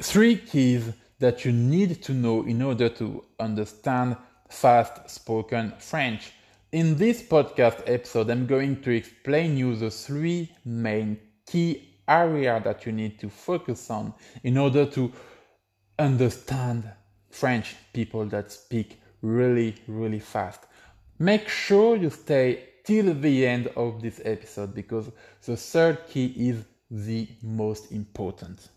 three keys that you need to know in order to understand fast spoken French. In this podcast episode, I'm going to explain you the three main key areas that you need to focus on in order to understand French people that speak really, really fast. Make sure you stay till the end of this episode because the third key is the most important.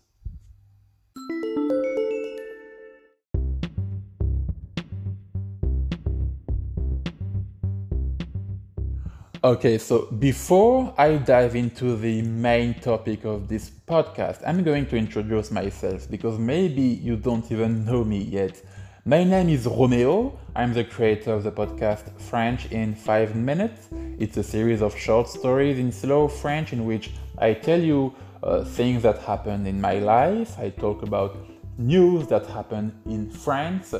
Okay, so before I dive into the main topic of this podcast, I'm going to introduce myself because maybe you don't even know me yet. My name is Romeo. I'm the creator of the podcast French in 5 Minutes. It's a series of short stories in slow French in which I tell you uh, things that happened in my life. I talk about news that happened in France,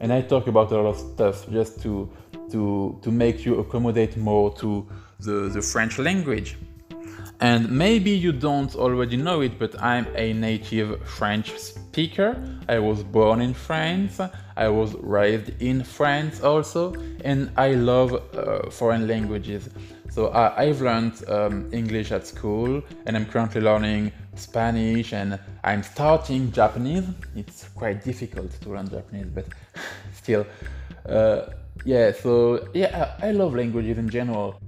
and I talk about a lot of stuff just to to, to make you accommodate more to the, the French language. And maybe you don't already know it, but I'm a native French speaker. I was born in France, I was raised in France also, and I love uh, foreign languages. So I, have learned um, English at school, and I'm currently learning Spanish, and I'm starting Japanese. It's quite difficult to learn Japanese, but still. Uh, yeah, so yeah, I love languages in general.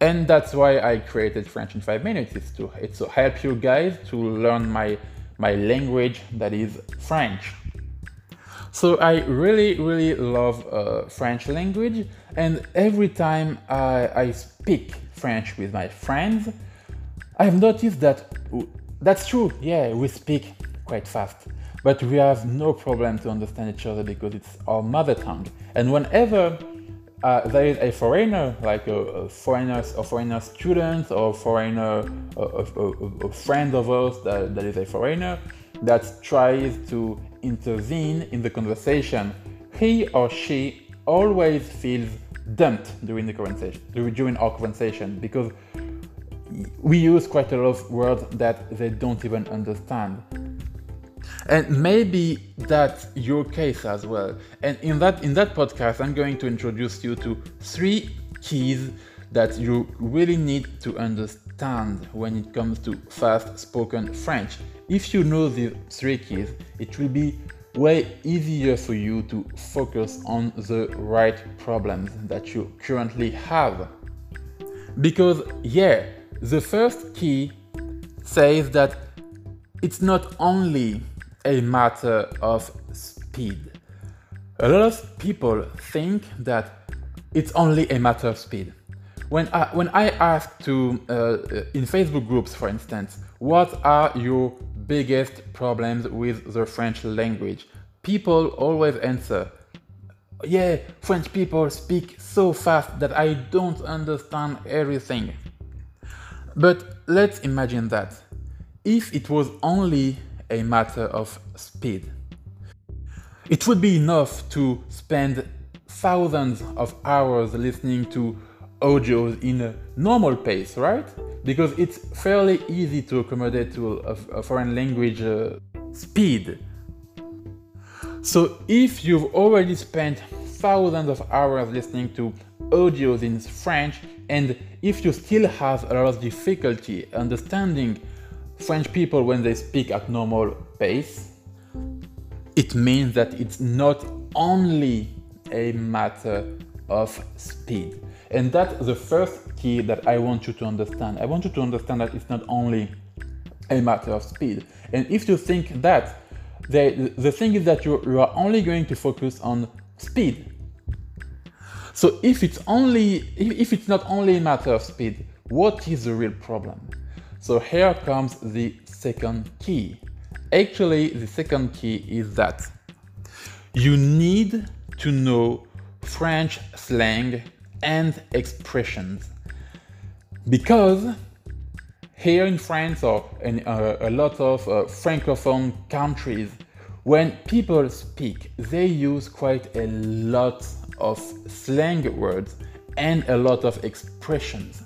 And that's why I created French in 5 minutes. It's to, it's to help you guys to learn my, my language that is French. So I really, really love uh, French language. And every time I, I speak French with my friends, I've noticed that that's true. Yeah, we speak quite fast but we have no problem to understand each other because it's our mother tongue. And whenever uh, there is a foreigner, like a, a foreigner, a foreigner student or foreigner, a, a, a friend of ours that, that is a foreigner, that tries to intervene in the conversation, he or she always feels dumped during the conversation, during our conversation, because we use quite a lot of words that they don't even understand and maybe that's your case as well. And in that in that podcast i'm going to introduce you to three keys that you really need to understand when it comes to fast spoken french. If you know these three keys it will be way easier for you to focus on the right problems that you currently have. Because yeah the first key says that it's not only a matter of speed. A lot of people think that it's only a matter of speed. When I, when I ask to, uh, in Facebook groups, for instance, what are your biggest problems with the French language? People always answer, yeah, French people speak so fast that I don't understand everything. But let's imagine that. If it was only a matter of speed. It would be enough to spend thousands of hours listening to audios in a normal pace, right? Because it's fairly easy to accommodate to a, a foreign language uh, speed. So if you've already spent thousands of hours listening to audios in French, and if you still have a lot of difficulty understanding French people when they speak at normal pace, it means that it's not only a matter of speed. And that's the first key that I want you to understand. I want you to understand that it's not only a matter of speed. And if you think that, the, the thing is that you, you are only going to focus on speed. So if it's only if, if it's not only a matter of speed, what is the real problem? So here comes the second key. Actually, the second key is that you need to know French slang and expressions because here in France or in uh, a lot of uh, francophone countries, when people speak, they use quite a lot of slang words and a lot of expressions.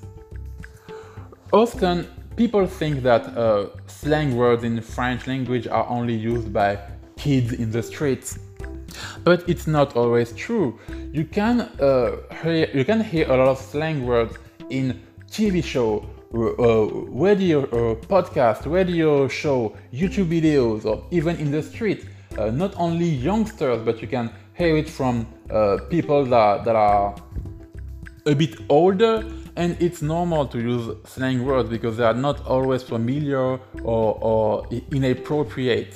Often people think that uh, slang words in French language are only used by kids in the streets. But it's not always true. You can uh, hear you can hear a lot of slang words in TV show, uh, radio, uh, podcast, radio show, YouTube videos, or even in the street. Uh, not only youngsters, but you can hear it from uh, people that, that are a bit older and it's normal to use slang words because they are not always familiar or, or inappropriate.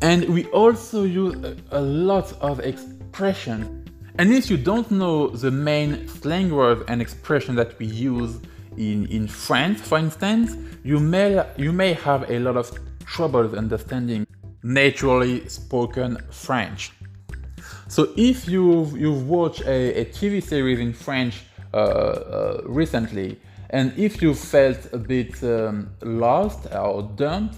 And we also use a, a lot of expressions. And if you don't know the main slang words and expressions that we use in, in French, for instance, you may, you may have a lot of troubles understanding naturally spoken French. So if you've, you've watched a, a TV series in French recently, and if you felt a bit um, lost or dumped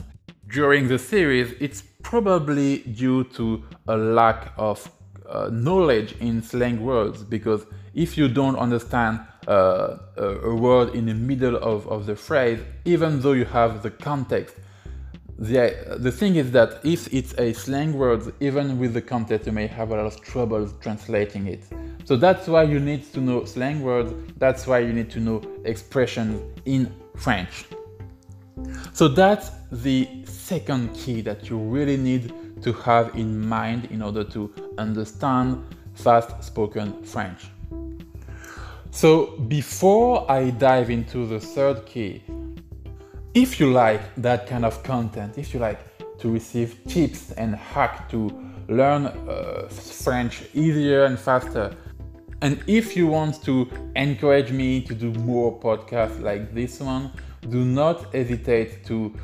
during the series, it's probably due to a lack of uh, knowledge in slang words because if you don't understand uh, a, word in the middle of, of the phrase, even though you have the context, the, the thing is that if it's a slang word, even with the context, you may have a lot of trouble translating it. So that's why you need to know slang words, that's why you need to know expressions in French. So that's the second key that you really need to have in mind in order to understand fast spoken French. So before I dive into the third key, if you like that kind of content, if you like to receive tips and hacks to learn uh, French easier and faster, and if you want to encourage me to do more podcasts like this one, do not hesitate to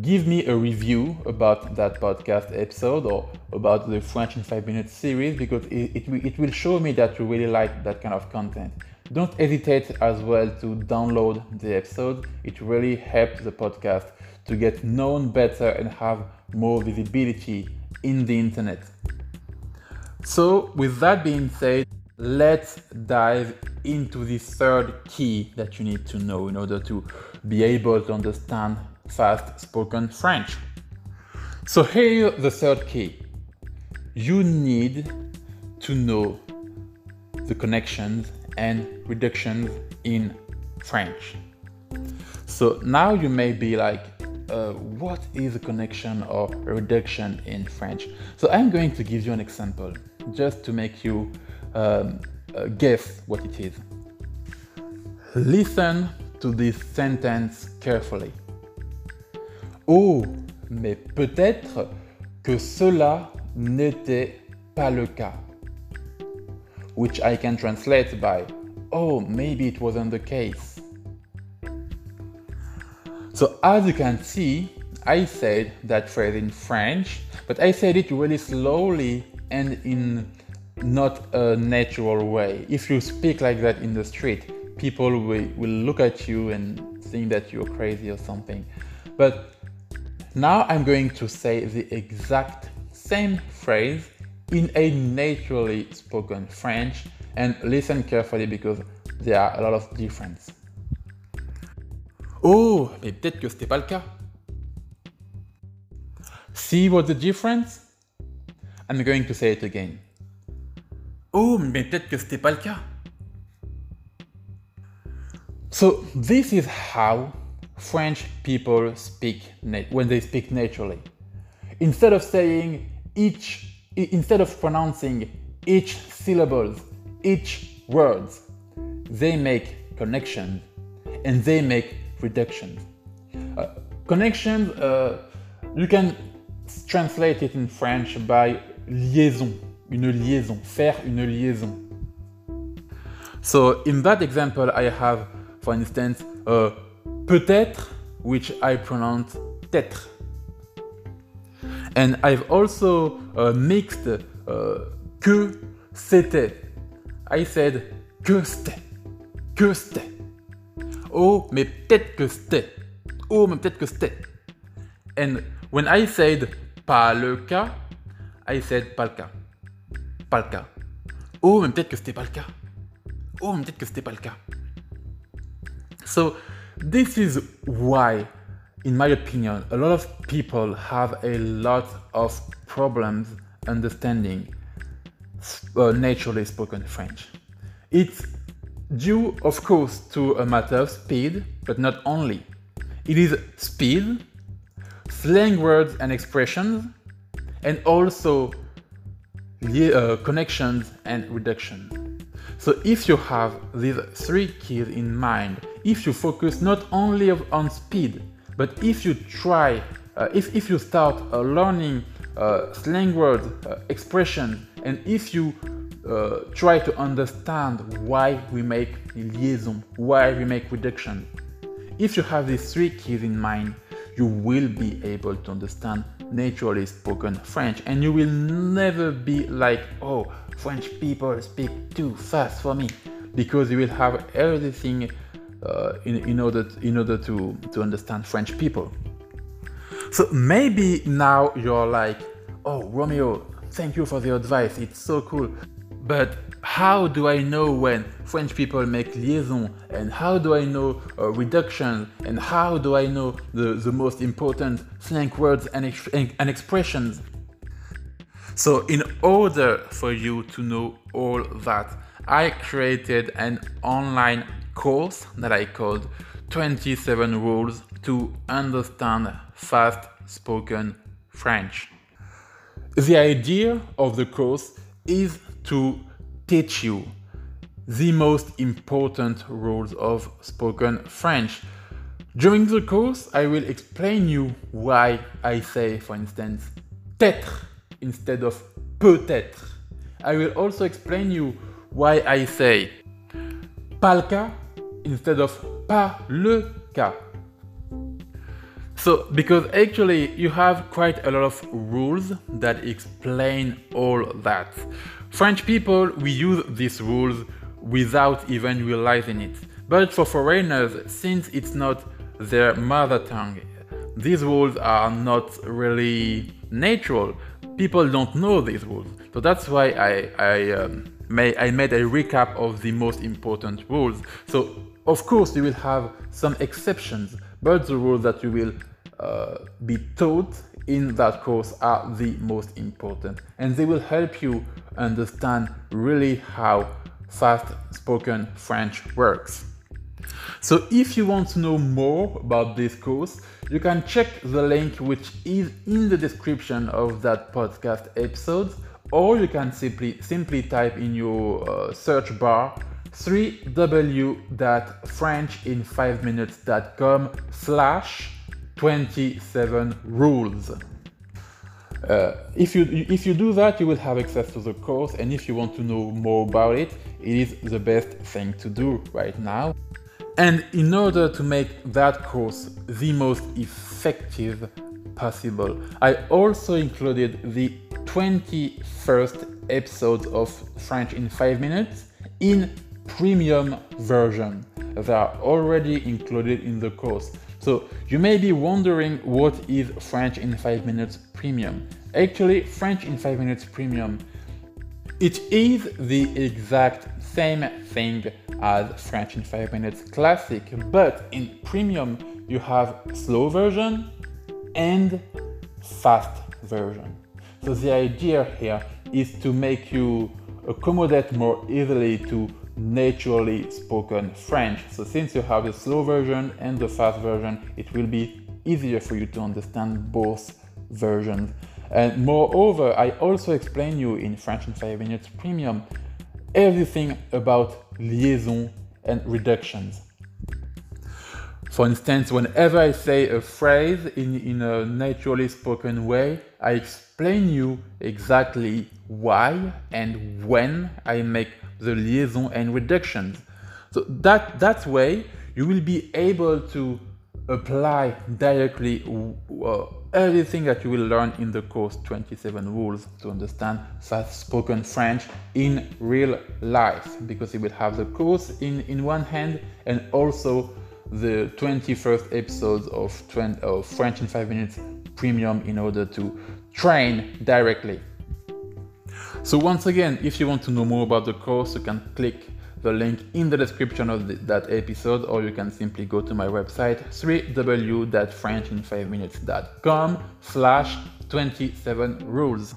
give me a review about that podcast episode or about the French in 5 Minutes series because it, it, it will show me that you really like that kind of content. Don't hesitate as well to download the episode. It really helps the podcast to get known better and have more visibility in the internet. So, with that being said, let's dive into the third key that you need to know in order to be able to understand fast spoken French. So, here the third key. You need to know the connections and reductions in French. So now you may be like, uh, what is a connection or reduction in French? So I'm going to give you an example just to make you um, uh, guess what it is. Listen to this sentence carefully. Oh, mais peut-être que cela n'était pas le cas. Which I can translate by, oh, maybe it wasn't the case. So, as you can see, I said that phrase in French, but I said it really slowly and in not a natural way. If you speak like that in the street, people will, will look at you and think that you're crazy or something. But now I'm going to say the exact same phrase in a naturally spoken French and listen carefully because there are a lot of difference. Oh, mais peut-être que c'était pas le cas. See what the difference? I'm going to say it again. Oh, mais peut-être que c'était pas le cas. So this is how French people speak when they speak naturally. Instead of saying each, instead of pronouncing each syllables, each words, they make connections and they make reductions. Uh, connections, uh, you can translate it in French by liaison une liaison, faire une liaison. So in that example, I have, for instance, uh, peut-être, which I pronounce t'être. And I've also uh, mixed uh, que c'était. I said que c'était, que c'était. Oh, mais peut-être que c'était. Oh, mais peut-être que c'était. And when I said pas le cas, I said pas le cas pas le cas. Oh, mais peut-être que c'était pas le cas. Oh, mais peut-être que c'était pas le cas. So, This is why, in my opinion, a lot of people have a lot of problems understanding uh, naturally spoken French. It's due, of course, to a matter of speed, but not only. It is speed, slang words and expressions, and also uh, connections and reduction. So if you have these three keys in mind, if you focus not only on speed, but if you try, uh, if, if you start uh, learning uh, slang words, uh, expressions, and if you uh, try to understand why we make liaison, why we make reduction, if you have these three keys in mind, you will be able to understand naturally spoken French and you will never be like, oh, French people speak too fast for me because you will have everything uh, in, in, order, in order to, to understand French people. So maybe now you're like, oh, Romeo, thank you for the advice, it's so cool. But how do I know when French people make liaison and how do I know uh, reduction and how do I know the, the most important slang words and, ex- and expressions? So, in order for you to know all that, I created an online course that I called 27 Rules to Understand Fast Spoken French. The idea of the course is to teach you the most important rules of spoken French. During the course, I will explain you why I say, for instance, t'être instead of peut-être. I will also explain you why I say pas le cas instead of pas le cas. So, because actually you have quite a lot of rules that explain all that. French people, we use these rules without even realizing it. But for foreigners, since it's not their mother tongue, these rules are not really natural. People don't know these rules. So that's why I, I, um, may, I made a recap of the most important rules. So, of course, you will have some exceptions, but the rules that you will uh, be taught in that course are the most important and they will help you understand really how fast spoken French works. So if you want to know more about this course, you can check the link which is in the description of that podcast episode or you can simply simply type in your uh, search bar www.frenchin5minutes.com slash 27 rules. Uh, if you if you do that, you will have access to the course, and if you want to know more about it, it is the best thing to do right now. And in order to make that course the most effective possible, I also included the 21st episode of French in 5 minutes in premium version. They are already included in the course. So you may be wondering what is French in 5 minutes premium. Actually, French in 5 minutes premium it is the exact same thing as French in 5 minutes classic, but in premium you have slow version and fast version. So the idea here is to make you accommodate more easily to naturally spoken French. So since you have the slow version and the fast version, it will be easier for you to understand both versions. And moreover, I also explain you in French in 5 minutes premium everything about liaison and reductions. For instance, whenever I say a phrase in, in a naturally spoken way, I explain you exactly why and when I make the liaison and reductions. So that, that way, you will be able to apply directly uh, everything that you will learn in the course 27 rules to understand fast spoken French in real life because you will have the course in, in one hand and also the 21st episodes of, of French in 5 minutes premium in order to train directly. So once again, if you want to know more about the course, you can click the link in the description of the, that episode, or you can simply go to my website www.frenchin5minutes.com slash 27 rules.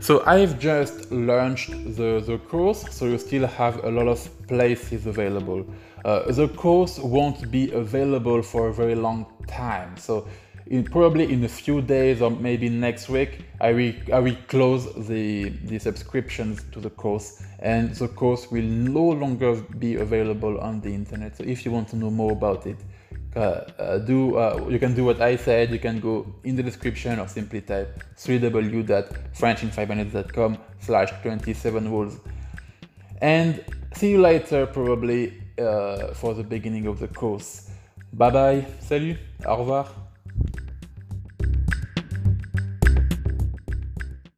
So I've just launched the, the course, so you still have a lot of places available. Uh, the course won't be available for a very long time, so in, probably in a few days or maybe next week, I will, I will close the, the subscriptions to the course, and the course will no longer be available on the internet. So if you want to know more about it, uh, uh, do uh, you can do what I said. You can go in the description or simply type www.frenchin5minutes.com slash 27 rules. And see you later probably uh, for the beginning of the course. Bye bye, salut, au revoir.